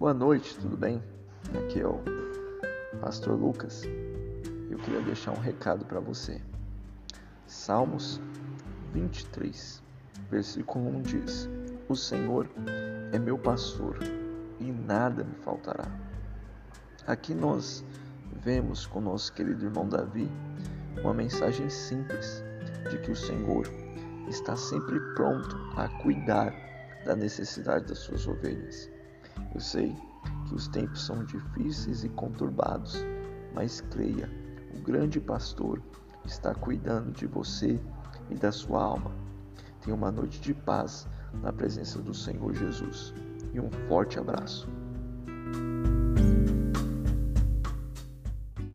Boa noite, tudo bem? Aqui é o Pastor Lucas. Eu queria deixar um recado para você. Salmos 23, versículo 1 diz: O Senhor é meu pastor e nada me faltará. Aqui nós vemos com nosso querido irmão Davi uma mensagem simples de que o Senhor está sempre pronto a cuidar da necessidade das suas ovelhas. Eu sei que os tempos são difíceis e conturbados, mas creia, o grande pastor está cuidando de você e da sua alma. Tenha uma noite de paz na presença do Senhor Jesus e um forte abraço.